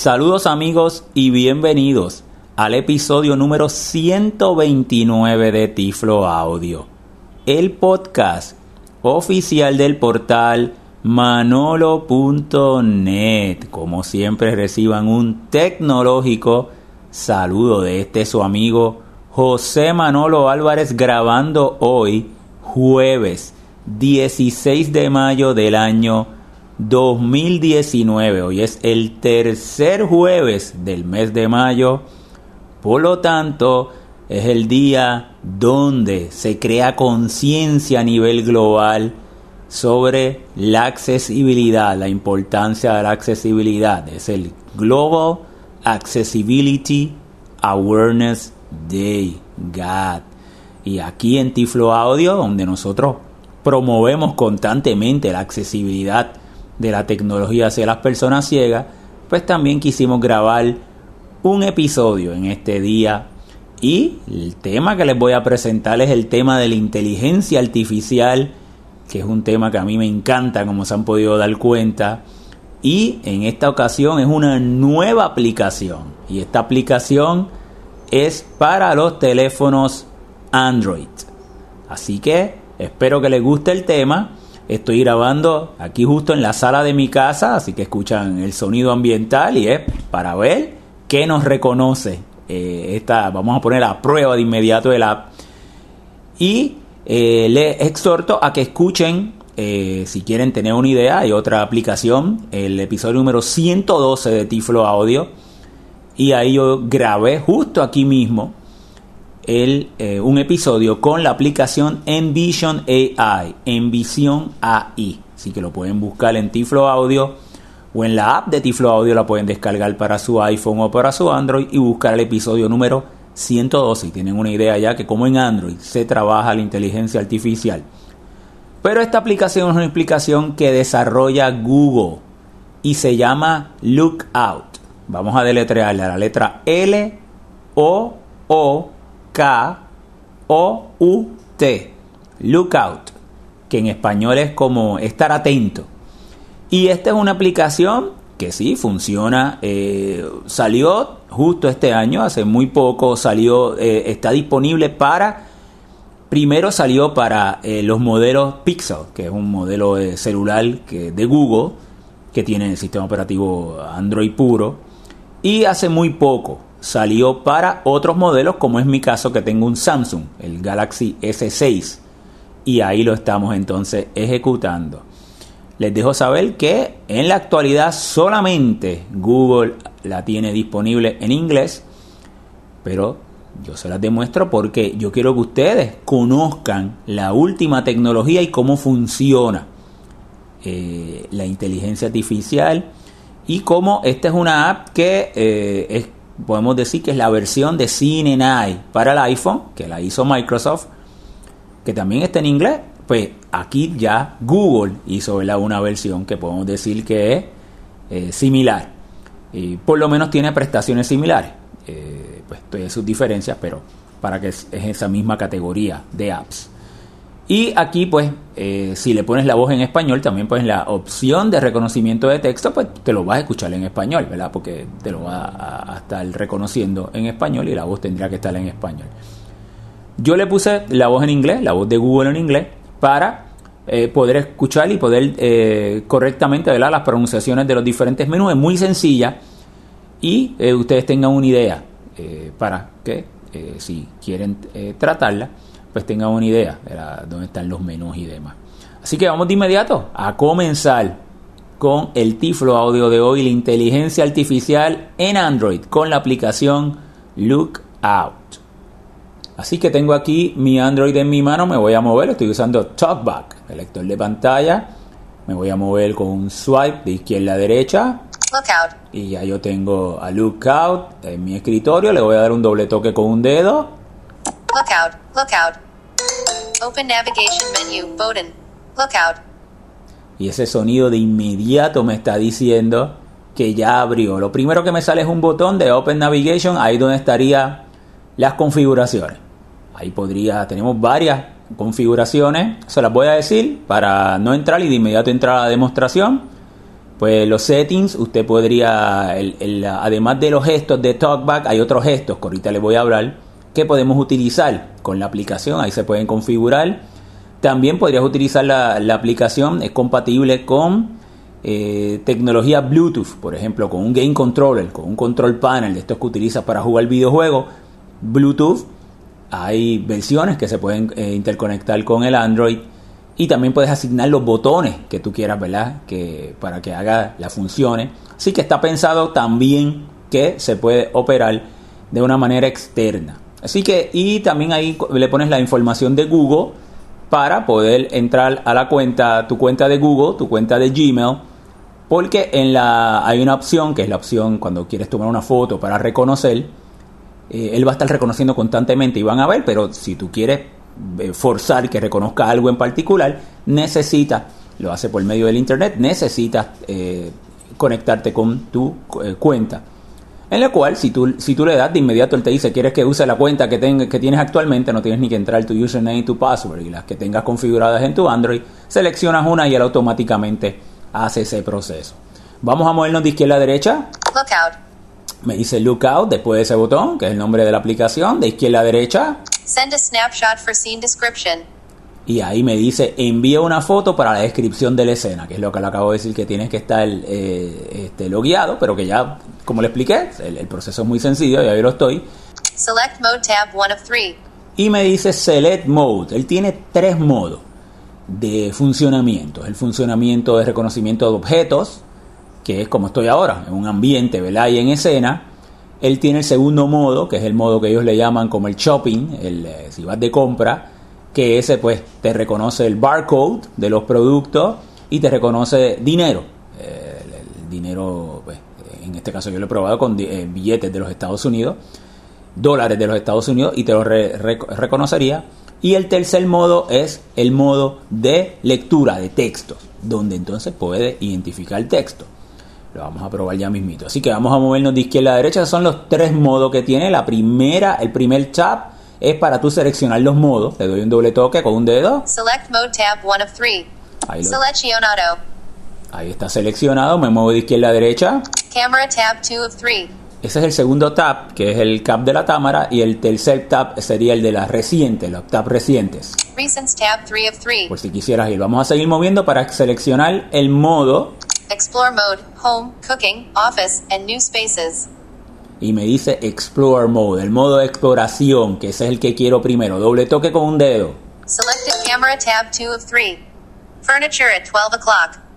Saludos amigos y bienvenidos al episodio número 129 de Tiflo Audio, el podcast oficial del portal manolo.net. Como siempre reciban un tecnológico saludo de este su amigo José Manolo Álvarez grabando hoy jueves 16 de mayo del año 2019. Hoy es el tercer jueves del mes de mayo. Por lo tanto, es el día donde se crea conciencia a nivel global sobre la accesibilidad, la importancia de la accesibilidad. Es el Global Accessibility Awareness Day, GAD. Y aquí en Tiflo Audio, donde nosotros promovemos constantemente la accesibilidad de la tecnología hacia las personas ciegas, pues también quisimos grabar un episodio en este día y el tema que les voy a presentar es el tema de la inteligencia artificial, que es un tema que a mí me encanta, como se han podido dar cuenta. Y en esta ocasión es una nueva aplicación. Y esta aplicación es para los teléfonos Android. Así que espero que les guste el tema. Estoy grabando aquí justo en la sala de mi casa, así que escuchan el sonido ambiental y es para ver qué nos reconoce. Eh, esta, vamos a poner a prueba de inmediato el app. Y eh, les exhorto a que escuchen, eh, si quieren tener una idea, hay otra aplicación, el episodio número 112 de Tiflo Audio. Y ahí yo grabé justo aquí mismo eh, un episodio con la aplicación Envision AI, Envision AI. Así que lo pueden buscar en Tiflo Audio o en la app de Tiflo Audio la pueden descargar para su iPhone o para su Android y buscar el episodio número 112. Y tienen una idea ya que como en Android se trabaja la inteligencia artificial. Pero esta aplicación es una aplicación que desarrolla Google y se llama Lookout. Vamos a deletrearle la letra L O O K-O-U-T, Lookout, que en español es como estar atento. Y esta es una aplicación que sí funciona, eh, salió justo este año, hace muy poco salió, eh, está disponible para, primero salió para eh, los modelos Pixel, que es un modelo de celular que, de Google, que tiene el sistema operativo Android puro, y hace muy poco salió para otros modelos, como es mi caso que tengo un Samsung, el Galaxy S6, y ahí lo estamos entonces ejecutando. Les dejo saber que en la actualidad solamente Google la tiene disponible en inglés, pero yo se las demuestro porque yo quiero que ustedes conozcan la última tecnología y cómo funciona eh, la inteligencia artificial y cómo esta es una app que eh, es podemos decir que es la versión de CineNI para el iPhone, que la hizo Microsoft, que también está en inglés. Pues aquí ya Google hizo una versión que podemos decir que es eh, similar. Y por lo menos tiene prestaciones similares. Eh, pues tiene sus diferencias, pero para que es esa misma categoría de apps. Y aquí, pues, eh, si le pones la voz en español, también pues la opción de reconocimiento de texto, pues te lo vas a escuchar en español, ¿verdad? Porque te lo va a, estar reconociendo en español y la voz tendría que estar en español. Yo le puse la voz en inglés, la voz de Google en inglés, para eh, poder escuchar y poder eh, correctamente ver las pronunciaciones de los diferentes menús. Es muy sencilla y ustedes tengan una idea para que, si quieren tratarla, pues tengan una idea de dónde están los menús y demás. Así que vamos de inmediato a comenzar con el Tiflo Audio de hoy, la inteligencia artificial en Android con la aplicación Lookout. Así que tengo aquí mi Android en mi mano, me voy a mover, estoy usando TalkBack, el lector de pantalla. Me voy a mover con un swipe de izquierda a derecha. Lookout. Y ya yo tengo a Lookout en mi escritorio, le voy a dar un doble toque con un dedo Lookout, lookout. Open navigation menu, button. Lookout. Y ese sonido de inmediato me está diciendo que ya abrió. Lo primero que me sale es un botón de Open Navigation, ahí donde estaría las configuraciones. Ahí podría, tenemos varias configuraciones, se las voy a decir para no entrar y de inmediato entrar a la demostración. Pues los settings, usted podría, el- el- además de los gestos de TalkBack, hay otros gestos que ahorita les voy a hablar que podemos utilizar con la aplicación. Ahí se pueden configurar. También podrías utilizar la, aplicación, es compatible con eh, tecnología Bluetooth, por ejemplo, con un game controller, con un control panel de estos que utilizas para jugar videojuegos. Bluetooth, hay versiones que se pueden eh, interconectar con el Android y también puedes asignar los botones que tú quieras, ¿verdad? Que, para que haga las funciones. Así que está pensado también que se puede operar de una manera externa. Así que, y también ahí le pones la información de Google para poder entrar a la cuenta, tu cuenta de Google, tu cuenta de Gmail, porque en la hay una opción que es la opción cuando quieres tomar una foto para reconocer, eh, él va a estar reconociendo constantemente y van a ver, pero si tú quieres eh, forzar que reconozca algo en particular, necesitas, lo hace por medio del internet, necesitas eh, conectarte con tu cuenta. En la cual, si tú, si tú le das, de inmediato él te dice, quieres que use la cuenta que, ten- que tienes actualmente, no tienes ni que entrar tu username y tu password, y las que tengas configuradas en tu Android, seleccionas una y él automáticamente hace ese proceso. Vamos a movernos de izquierda a derecha, Lookout. me dice Lookout después de ese botón, que es el nombre de la aplicación, de izquierda a derecha, Send a snapshot for scene description. y ahí me dice envía una foto para la descripción de la escena, que es lo que le acabo de decir que tienes que estar eh, este, logueado, pero que ya, como le expliqué, el, el proceso es muy sencillo, ya yo lo estoy. Select mode tab 1 of 3. Y me dice Select Mode, él tiene tres modos de funcionamiento. El funcionamiento de reconocimiento de objetos, que es como estoy ahora, en un ambiente, ¿verdad? Y en escena. Él tiene el segundo modo, que es el modo que ellos le llaman como el shopping, el, eh, si vas de compra, que ese pues te reconoce el barcode de los productos y te reconoce dinero. Eh, el, el dinero, pues, en este caso yo lo he probado con eh, billetes de los Estados Unidos, dólares de los Estados Unidos y te lo re- rec- reconocería. Y el tercer modo es el modo de lectura de textos, donde entonces puede identificar texto. Lo vamos a probar ya mismito. Así que vamos a movernos de izquierda a derecha. Son los tres modos que tiene. La primera, el primer tab es para tú seleccionar los modos. Le doy un doble toque con un dedo. Select mode tab 1 of 3. Ahí, lo- ahí está seleccionado. Me muevo de izquierda a derecha. Camera tab 2 of 3. Ese es el segundo tab, que es el cap de la cámara. Y el tercer tab sería el de las recientes, los tabs recientes. Recents tab 3 of 3. Por si quisieras ir. Vamos a seguir moviendo para seleccionar el modo. Explore mode, home, cooking, office, and new spaces. Y me dice Explore Mode, el modo de exploración, que ese es el que quiero primero. Doble toque con un dedo. Selected camera tab 2 of 3. Furniture at 12 o'clock.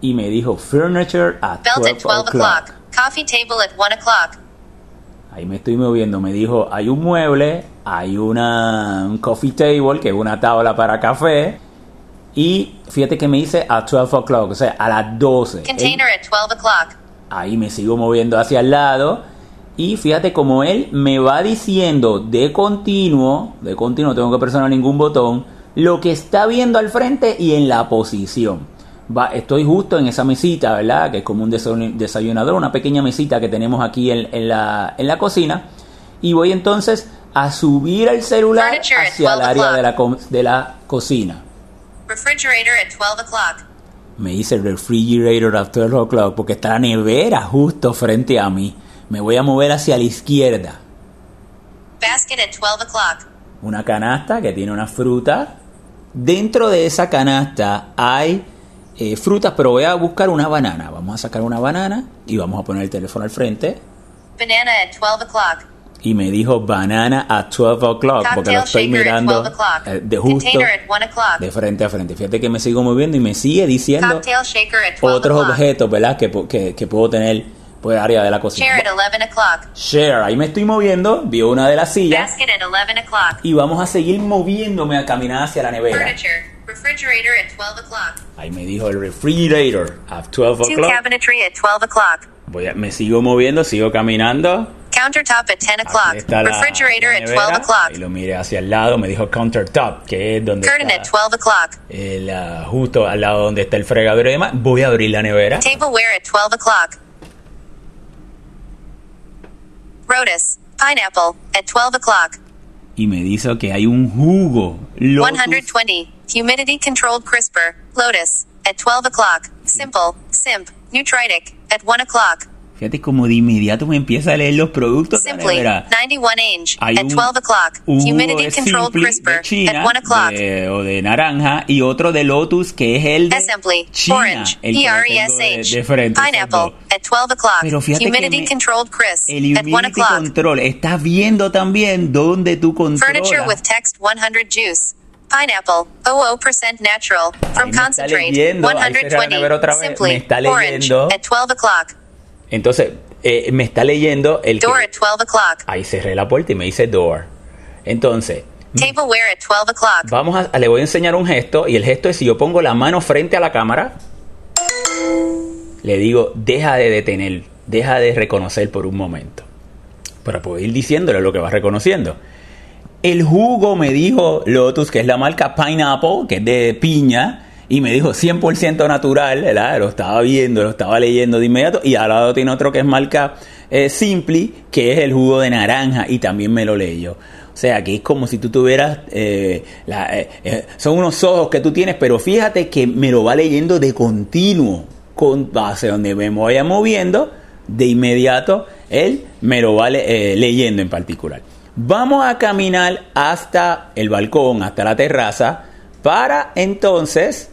Y me dijo Furniture at Belt 12 at 12 o'clock. Coffee table at 1 o'clock. Ahí me estoy moviendo. Me dijo, hay un mueble, hay una, un coffee table, que es una tabla para café. Y fíjate que me dice a 12 o'clock, o sea, a las 12. Él- Container at 12 o'clock. ahí me sigo moviendo hacia el lado. Y fíjate como él me va diciendo de continuo, de continuo, tengo que presionar ningún botón, lo que está viendo al frente y en la posición. Va, estoy justo en esa mesita, ¿verdad? Que es como un desayun- desayunador, una pequeña mesita que tenemos aquí en, en la, en la cocina. Y voy entonces a subir el celular hacia el 12 área de la, de la cocina. Refrigerator at 12 o'clock. Me dice refrigerator at 12 o'clock porque está la nevera justo frente a mí. Me voy a mover hacia la izquierda. Basket at 12 o'clock. Una canasta que tiene una fruta. Dentro de esa canasta hay eh, frutas, pero voy a buscar una banana. Vamos a sacar una banana y vamos a poner el teléfono al frente. Banana at 12 o'clock. Y me dijo banana at 12 o'clock porque lo estoy mirando 12 o'clock. eh, de justo Container at 1 o'clock. de frente a frente. Fíjate que me sigo moviendo y me sigue diciendo Cocktail shaker at 12 otros objetos, ¿verdad? Que, que, que puedo tener por área de la cocina. Chair at 11 o'clock. Share, ahí me estoy moviendo, vio una de las sillas Basket at 11 o'clock. y vamos a seguir moviéndome a caminar hacia la nevera. Furniture. Refrigerator at 12 o'clock. Ahí me dijo el refrigerator at 12 Two o'clock. cabinetry at 12 o'clock. Voy a- me sigo moviendo, sigo caminando. Countertop at 10 Aquí o'clock. Refrigerator la at nevera. 12 o'clock. Y lo miré hacia el lado, me dijo countertop, que es donde Curtain at está 12 o'clock. el, ah, justo al lado donde está el fregadero y demás. Voy a abrir la nevera. Tableware at 12 o'clock. Rotus. Pineapple at 12 o'clock. Y me dice que hay un jugo. Lotus 120. Humidity controlled crisper. Lotus. At 12 o'clock. Simple. Simp. Nutritic, at 1 o'clock. Fíjate como de inmediato me empieza a leer los productos Simply, nevera. 91 Ange, Hay at un- 12 o'clock. Humidity controlled crisper, China, at 1 o'clock. o de naranja y otro de Lotus que es el de Assembly, China, orange, el que tengo de- PRESH, de frente, pineapple, at 12 o'clock. Pero fíjate que Humidity me- controlled crisp, El at 1 humidity o'clock. control, estás viendo también dónde tú Furniture controlas. with text 100 juice. Pineapple, 00% natural, from concentrate, leyendo, ahí cerré la 120. nevera otra vez, me Simply, orange, at 12 o'clock. Entonces, eh, me está leyendo el que- Door at 12 o'clock. Ahí cerré la puerta y me dice door. Entonces, Tableware at 12 o'clock. vamos a, le voy a enseñar un gesto y el gesto es si yo pongo la mano frente a la cámara, le digo, deja de detener, deja de reconocer por un momento. Para poder ir diciéndole lo que va reconociendo. El jugo me dijo Lotus, que es la marca Pineapple, que es de piña, y me dijo 100% natural, ¿verdad? Lo estaba viendo, lo estaba leyendo de inmediato, y al lado tiene otro que es marca eh, que es el jugo de naranja, y también me lo leyó. O sea, que es como si tú tuvieras, eh, eh, eh, son unos ojos que tú tienes, pero fíjate que me lo va leyendo de continuo, con hacia donde me vaya moviendo, de inmediato, él me lo va le- leyendo en particular. Vamos a caminar hasta el balcón, hasta la terraza, para entonces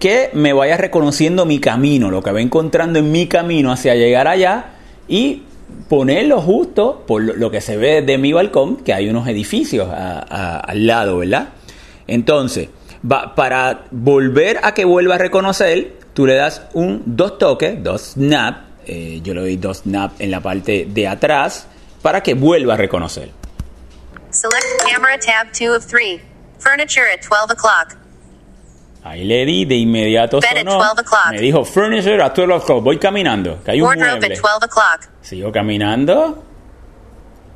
que me vaya reconociendo mi camino, lo que va encontrando en mi camino hacia llegar allá y ponerlo justo por lo- que se ve de mi balcón, que hay unos edificios al lado, ¿verdad? Entonces, para volver a que vuelva a reconocer, tú le das un dos toques, dos snap, eh, yo le doy dos snap en la parte de atrás, para que vuelva a reconocer. Select camera tab 2 of 3. Furniture at 12 o'clock. Ahí le di, de inmediato sonó. 12 o'clock. Me dijo furniture at 12 o'clock. Voy caminando, que hay un Wardrobe mueble. at 12 o'clock. Sigo caminando.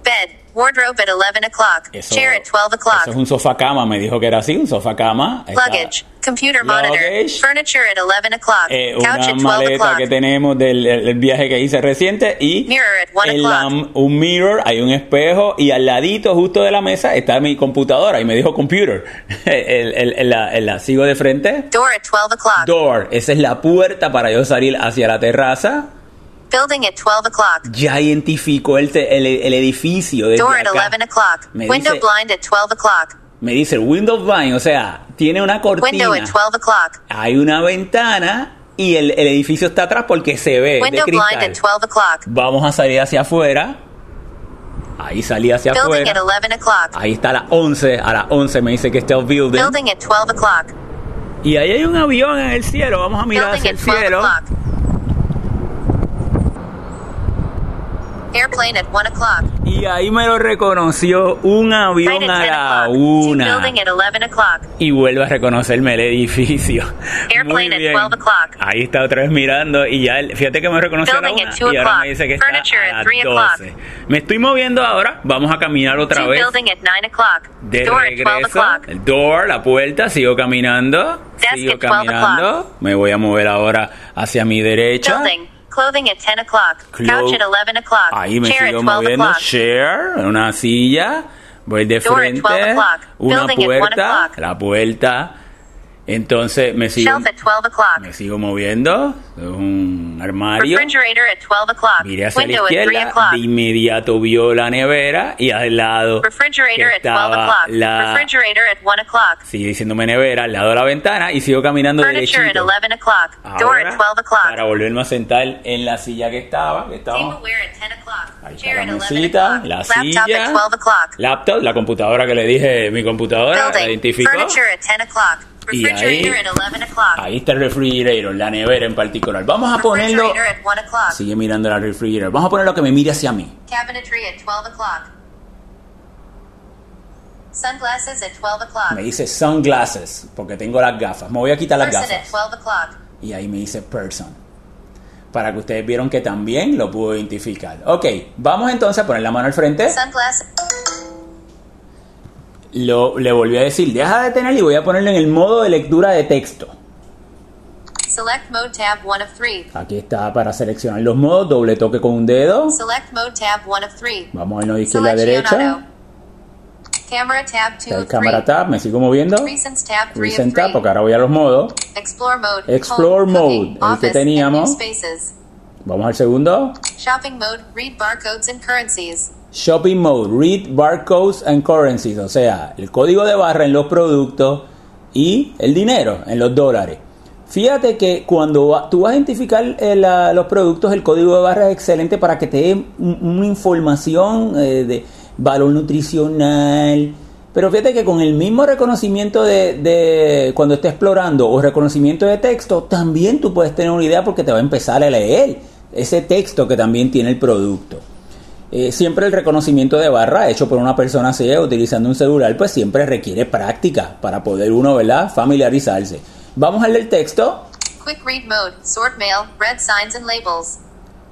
Bed. Wardrobe at 11 o'clock. Chair at 12 o'clock. es un sofá cama, me dijo que era así, un sofá cama. Luggage. Computer monitor. Luggage. Furniture at 11 o'clock. eh, Couch una at 12 maleta o'clock. que tenemos del el- viaje que hice reciente y Mirror at 1 el o'clock. lam- un mirror, hay un espejo y al ladito justo de la mesa está mi computadora y me dijo computer. el, el- el- la, la sigo de frente. Door at 12 o'clock. Door, esa es la puerta para yo salir hacia la terraza. Building at 12 o'clock. Ya identificó el, el, el edificio desde Door at acá. 11 o'clock. Window dice- blind at 12 o'clock. Me dice window blind, o sea, tiene una cortina. Window at 12 o'clock. Hay una ventana y el, el edificio está atrás porque se ve de Window blind at 12 o'clock. Vamos a salir hacia afuera. Ahí salí hacia Building at afuera. 11 o'clock. Ahí está a las 11. A las 11 me dice que está el building. Building at 12 o'clock. Y ahí hay un avión en el cielo. Vamos a mirar Building hacia el at 12 cielo. o'clock. Airplane at 1 o'clock. Y ahí me lo reconoció un avión a 10 la una. Building at 11 o'clock. y vuelve a reconocerme el edificio. Airplane Muy at bien. 12 o'clock. Ahí está otra vez mirando y ya, fíjate que me reconoció a la Building una y ahora me dice que está Furniture a at las three o'clock. 12. Me estoy moviendo ahora, vamos a caminar otra vez. building at 9 o'clock. De Door at 12 regreso, el door, la puerta, sigo caminando, sigo at 12 caminando, me voy a mover ahora hacia mi derecha. Building. Clothing at 10 o'clock. Clo- Couch at 11 o'clock. Ahí me Chair sigo at 12 moviendo, o'clock. share, una silla, voy de Door at frente, 12 o'clock. una Building at 1 puerta, o'clock. la puerta, entonces me sigo, Shelf at 12 o'clock. me sigo moviendo, es un armario. Refrigerator at 12 o'clock. Miré hacia la Window at 3 izquierda, o'clock. de inmediato vio la nevera y al lado Refrigerator que at 12 estaba la Refrigerator at 1 o'clock. sigue diciéndome nevera al lado de la ventana y sigo caminando derechito. 11 o'clock. Door Ahora, at 12 o'clock. para volverme a sentar en la silla que estaba, que estaba Tableware at 10 o'clock. ahí está la at 11 mesita, la silla, at 12 o'clock. laptop, la computadora que le dije, mi computadora, la identificó. Furniture at 10 o'clock. Y ahí- Refrigerator at 11 o'clock. Ahí está el refrigerator, la nevera en particular. Vamos a ponerlo, Refrigerator at 1 o'clock. sigue mirando la refrigerator, vamos a ponerlo que me mire hacia mí. Cabinetry at 12 o'clock. Sunglasses at 12 o'clock. Me dice sunglasses, porque tengo las gafas. Me voy a quitar las Person gafas. 12 o'clock. Y ahí me dice person. Para que ustedes vieron que también lo pudo identificar. Ok, vamos entonces a poner la mano al frente. Sunglasses. Lo, le volví a decir, deja de tener y voy a ponerlo en el modo de lectura de texto. Select mode tab 1 of 3. Aquí está para seleccionar los modos, doble toque con un dedo. Select mode tab 1 of 3. Vamos a irnos de izquierda a derecha. Camera tab 2 El of cámara 3. tab, me sigo moviendo. Recents tab 3 of Recent tab, 3. porque ahora voy a los modos. Explore mode. Explore home, mode, cooking, el que teníamos. Vamos al segundo. Shopping mode. Read barcodes and currencies. Shopping Mode, Read Barcodes and Currencies, o sea, el código de barra en los productos y el dinero en los dólares. Fíjate que cuando tú vas a identificar eh, los productos, el código de barra es excelente para que te dé un- una información eh, de valor nutricional. Pero fíjate que con el mismo reconocimiento de, de cuando estés explorando o reconocimiento de texto, también tú puedes tener una idea porque te va a empezar a leer ese texto que también tiene el producto. Eh, siempre el reconocimiento de barra hecho por una persona ciega utilizando un celular, pues siempre requiere práctica para poder uno, ¿verdad?, familiarizarse. Vamos al del texto. Quick read mode. Sort mail. Red signs and labels.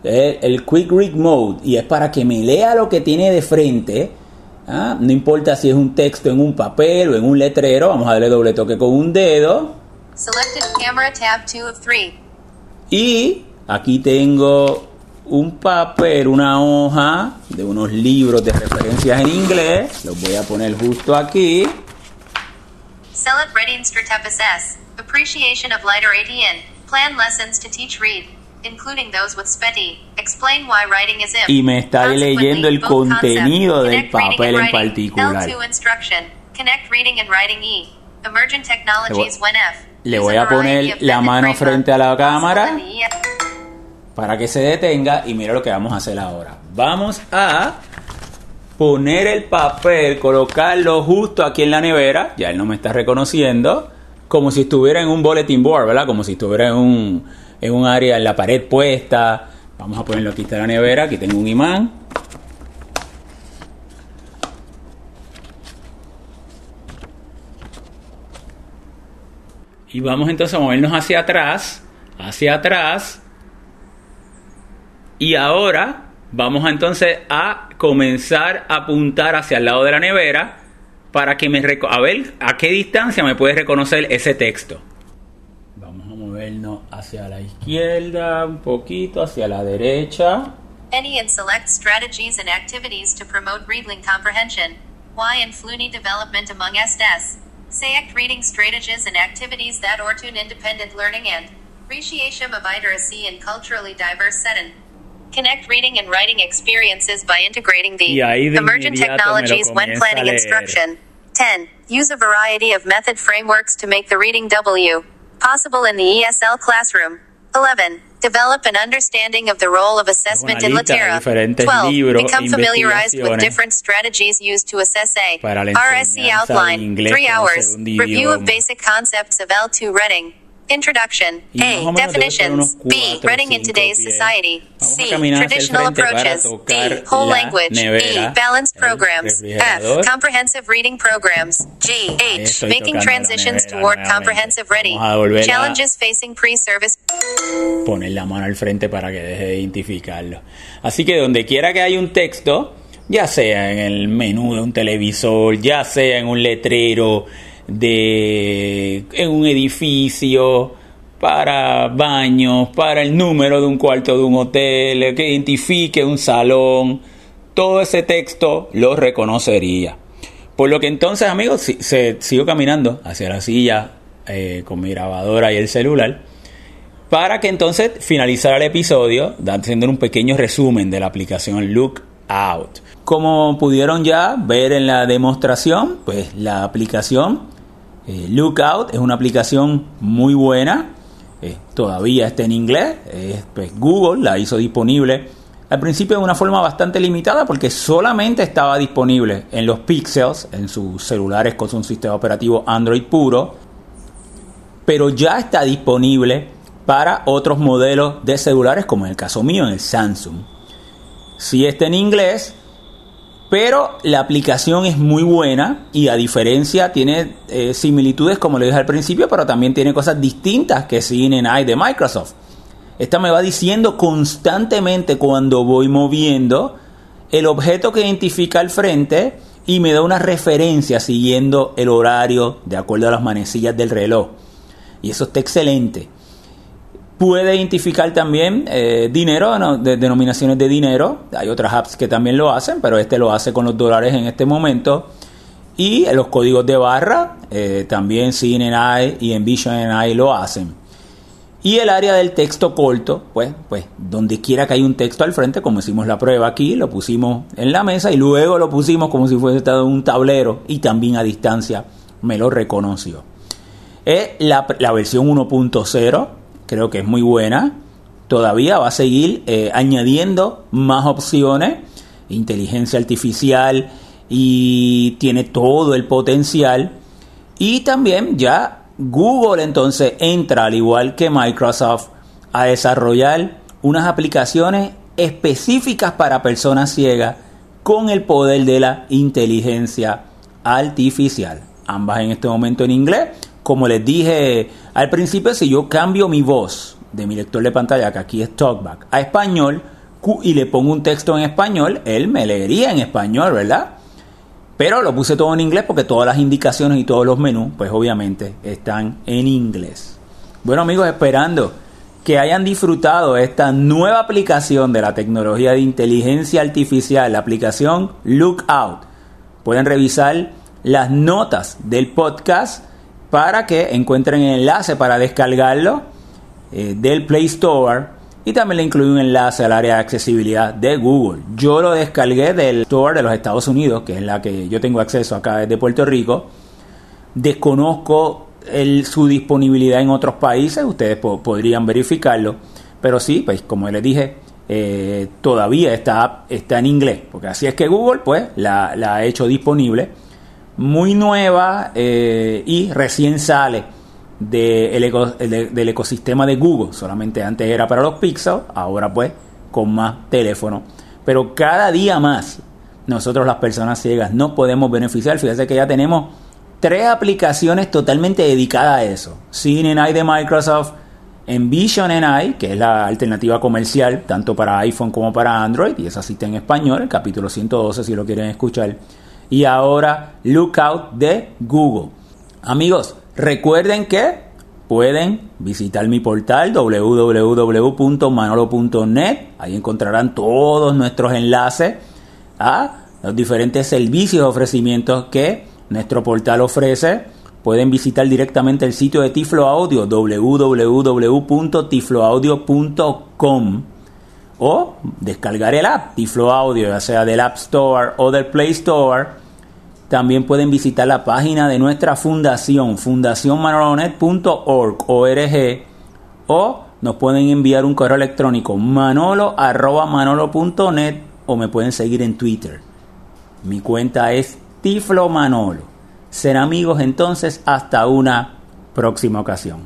Eh, el Quick Read Mode y es para que me lea lo que tiene de frente. ¿ah? No importa si es un texto en un papel o en un letrero, vamos a darle doble toque con un dedo. Selected camera tab 2 of 3. Y aquí tengo un papel, una hoja de unos libros de referencias en inglés. Los voy a poner justo aquí. Select reading Stratep SS. Appreciation of lighter ATN. Plan lessons to teach read, including those with SPETI. Explain why writing is im. Y me está leyendo el contenido del papel en particular. L2 instruction. Connect reading and writing E. Emergent technologies when F. le voy a poner la mano frente a la cámara. Para que se detenga y mira lo que vamos a hacer ahora. Vamos a poner el papel, colocarlo justo aquí en la nevera, ya él no me está reconociendo, como si estuviera en un bulletin board, ¿verdad? Como si estuviera en un, en un área en la pared puesta. Vamos a ponerlo aquí está la nevera, aquí tengo un imán. Y vamos entonces a movernos hacia atrás, hacia atrás, y ahora vamos a entonces a comenzar a apuntar hacia el lado de la nevera para que me a ver a qué distancia me puede reconocer ese texto. Vamos a movernos hacia la izquierda un poquito, hacia la derecha. Any and select strategies and activities to promote reading comprehension. Y and Flooney development among SDS. Select reading strategies and activities that or to independent learning and appreciation of literacy in culturally diverse setting. Connect reading and writing experiences by integrating the emergent inmediato me lo technologies when planning instruction. 10. Use a variety of method frameworks to make the reading W possible in the ESL classroom. 11. Develop an understanding of the role of assessment in Litera. 12. libros e Become familiarized with different strategies used to assess A. RSC outline. 3 hours. Review of basic concepts of L2 reading. Introduction. Y A. Definitions. B. Reading in today's pies. society. Vamos C. Traditional approaches. D. Whole la language. nevera, E. Balanced programs. F. Comprehensive reading programs. G. H. Making transitions nevera toward nuevamente. comprehensive ready. Challenges facing pre-service. poner la mano al frente para que deje de identificarlo. Así que donde quiera que haya un texto, ya sea en el menú de un televisor, ya sea en un letrero de en un edificio, para baños, para el número de un cuarto de un hotel, que identifique un salón, todo ese texto lo reconocería. Por lo que entonces, amigos, se, sigo caminando hacia la silla eh, con mi grabadora y el celular para que entonces finalizara el episodio haciendo un pequeño resumen de la aplicación Lookout. Como pudieron ya ver en la demostración, pues la aplicación eh, Lookout es una aplicación muy buena. eh, todavía está en inglés. eh, pues Google la hizo disponible al principio de una forma bastante limitada porque solamente estaba disponible en los Pixels, en sus celulares con un sistema operativo Android puro pero ya está disponible para otros modelos de celulares, como en el caso mío, en el Samsung. Sí está en inglés, pero la aplicación es muy buena y a diferencia tiene eh, similitudes, como le dije al principio, pero también tiene cosas distintas que hay de Microsoft. Esta me va diciendo constantemente cuando voy moviendo el objeto que identifica al frente y me da una referencia siguiendo el horario de acuerdo a las manecillas del reloj. Y eso está excelente. Puede identificar también eh, dinero, de, denominaciones de dinero. Hay otras apps que también lo hacen, pero este lo hace con los dólares en este momento. Y los códigos de barra, eh, también CNNI y Envision NI lo hacen. Y el área del texto corto, pues, pues, donde quiera que haya un texto al frente, como hicimos la prueba aquí, lo pusimos en la mesa y luego lo pusimos como si fuese estado en un tablero y también a distancia me lo reconoció. Es la, versión 1.0, creo que es muy buena. Todavía va a seguir eh, añadiendo más opciones, inteligencia artificial y tiene todo el potencial. Y también ya Google entonces entra, al igual que Microsoft, a desarrollar unas aplicaciones específicas para personas ciegas con el poder de la inteligencia artificial. Ambas en este momento en inglés. Como les dije al principio, si yo cambio mi voz de mi lector de pantalla, que aquí es TalkBack, a español y le pongo un texto en español, él me leería en español, ¿verdad? Pero lo puse todo en inglés porque todas las indicaciones y todos los menús, pues obviamente están en inglés. Bueno amigos, esperando que hayan disfrutado esta nueva aplicación de la tecnología de inteligencia artificial, la aplicación Lookout. Pueden revisar las notas del podcast para que encuentren el enlace para descargarlo eh, del Play Store y también le incluí un enlace al área de accesibilidad de Google. Yo lo descargué del Store de los Estados Unidos, que es la que yo tengo acceso acá desde Puerto Rico. Desconozco su disponibilidad en otros países, ustedes podrían verificarlo. Pero sí, pues como les dije, eh, todavía está, está en inglés, porque así es que Google pues la, ha hecho disponible. Muy nueva eh, y recién sale del ecosistema de Google. Solamente antes era para los Pixels, ahora pues con más teléfono. Pero cada día más nosotros las personas ciegas no podemos beneficiar. Fíjense que ya tenemos tres aplicaciones totalmente dedicadas a eso. CineNI de Microsoft, Envision NI, que es la alternativa comercial tanto para iPhone como para Android, y esa cita en español, el capítulo 112 si lo quieren escuchar. Y ahora Lookout de Google. Amigos, Recuerden que pueden visitar mi portal www.manolo.net. Ahí encontrarán todos nuestros enlaces a los diferentes servicios y ofrecimientos que nuestro portal ofrece. Pueden visitar directamente el sitio de Tiflo Audio www.tifloaudio.com o descargar el app Tiflo Audio, ya sea del App Store o del Play Store también pueden visitar la página de nuestra fundación, fundacionmanolonet.org o nos pueden enviar un correo electrónico manolo@manolo.net o me pueden seguir en Twitter. Mi cuenta es Tiflo Manolo. Ser amigos entonces hasta una próxima ocasión.